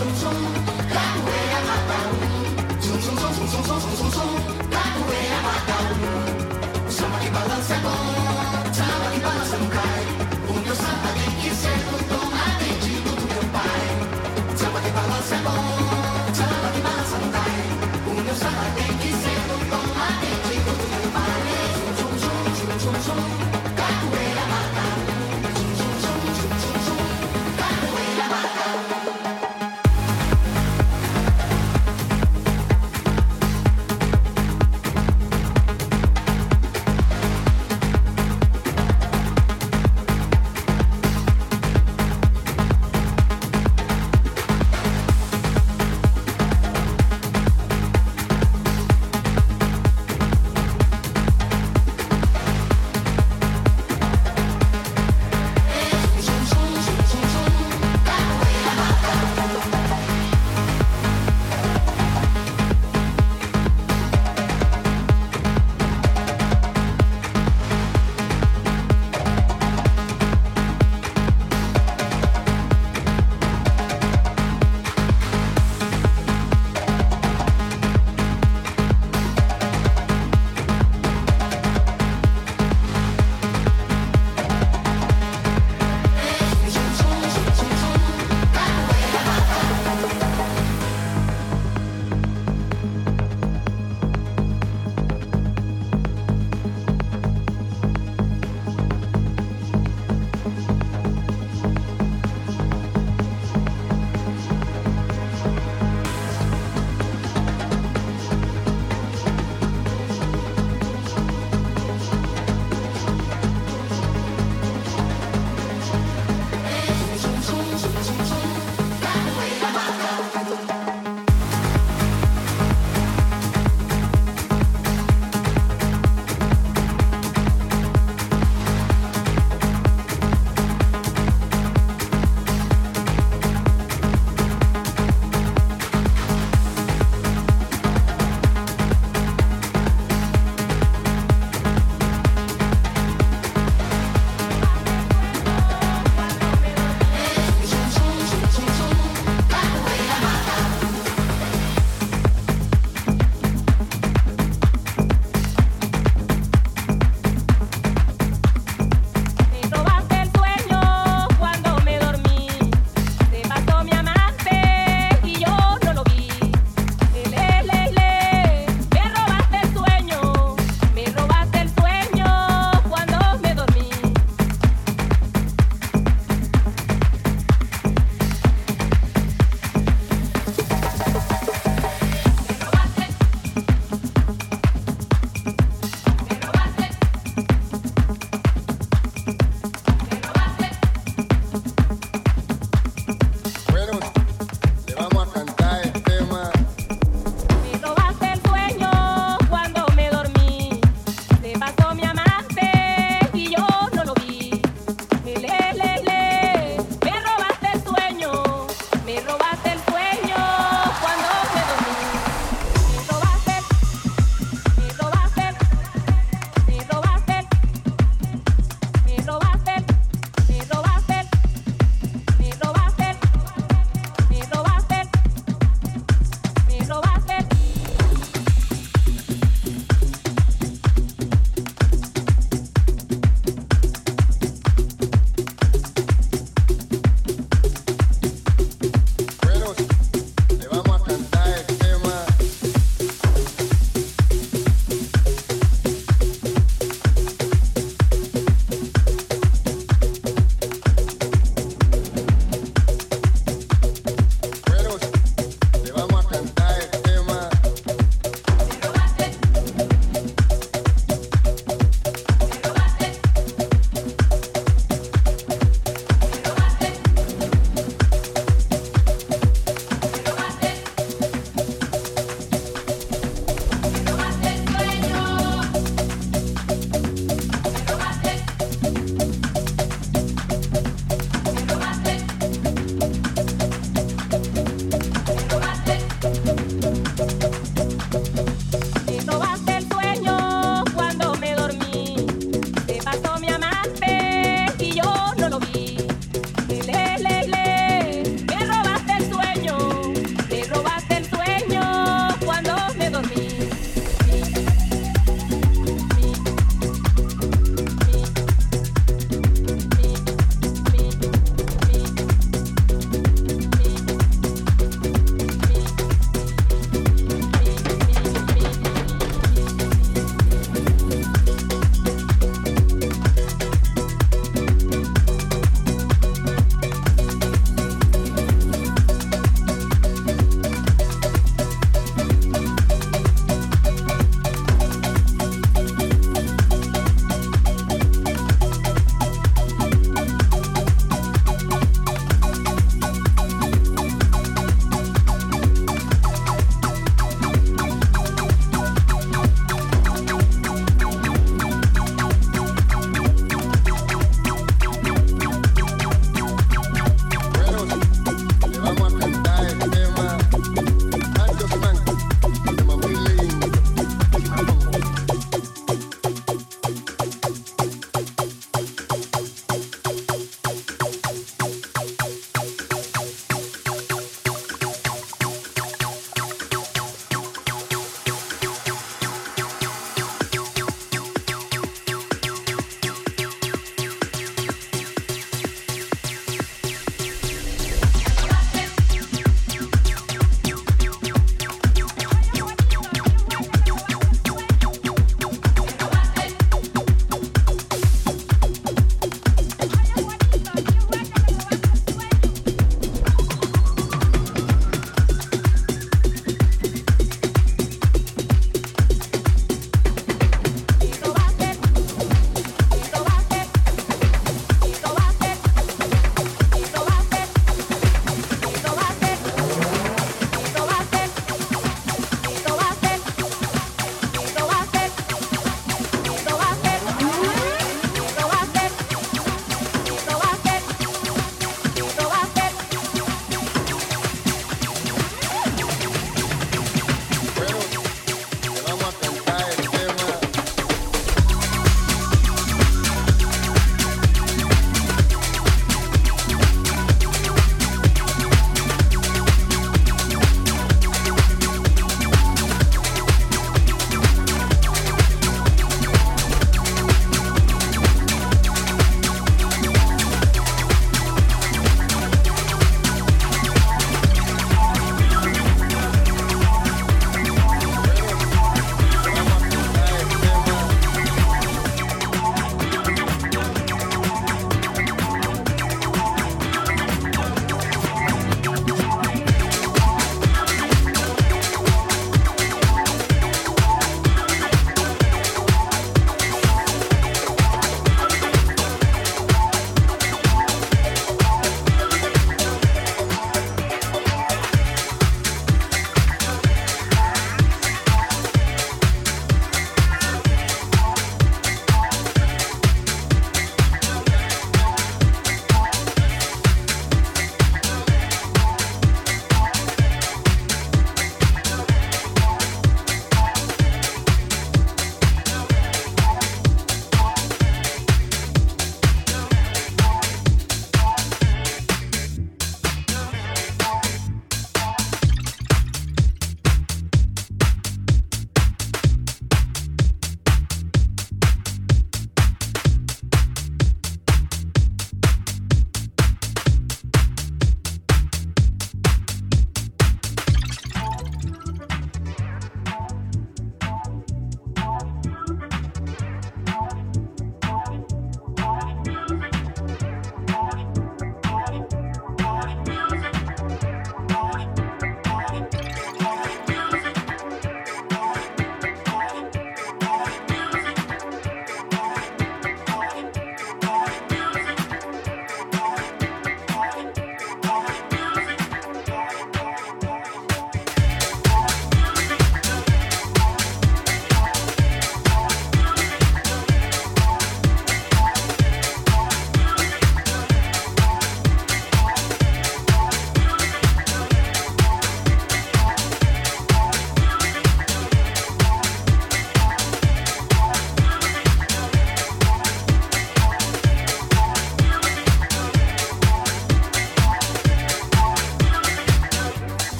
some, some.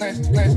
let's.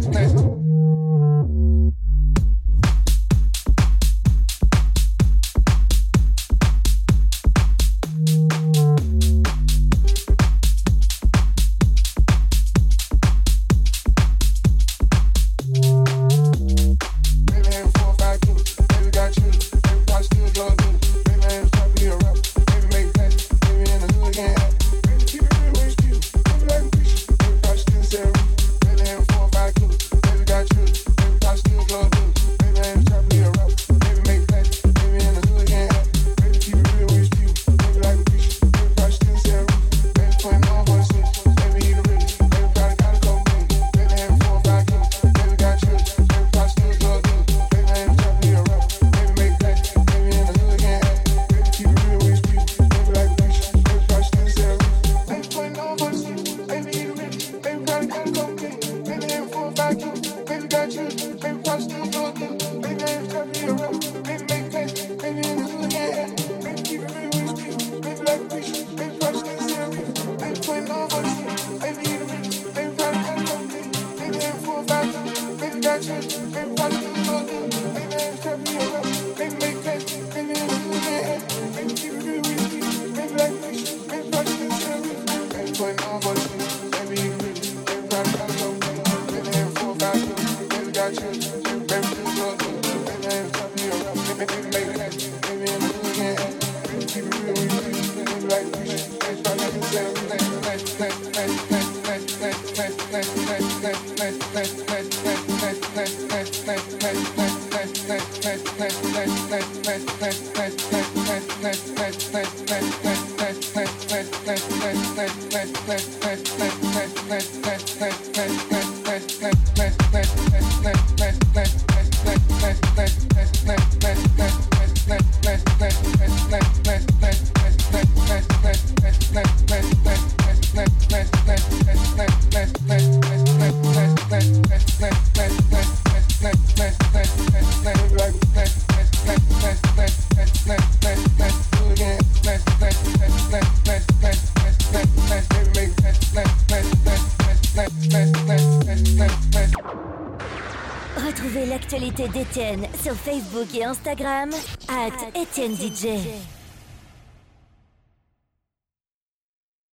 Sur Facebook et Instagram, at Etienne DJ.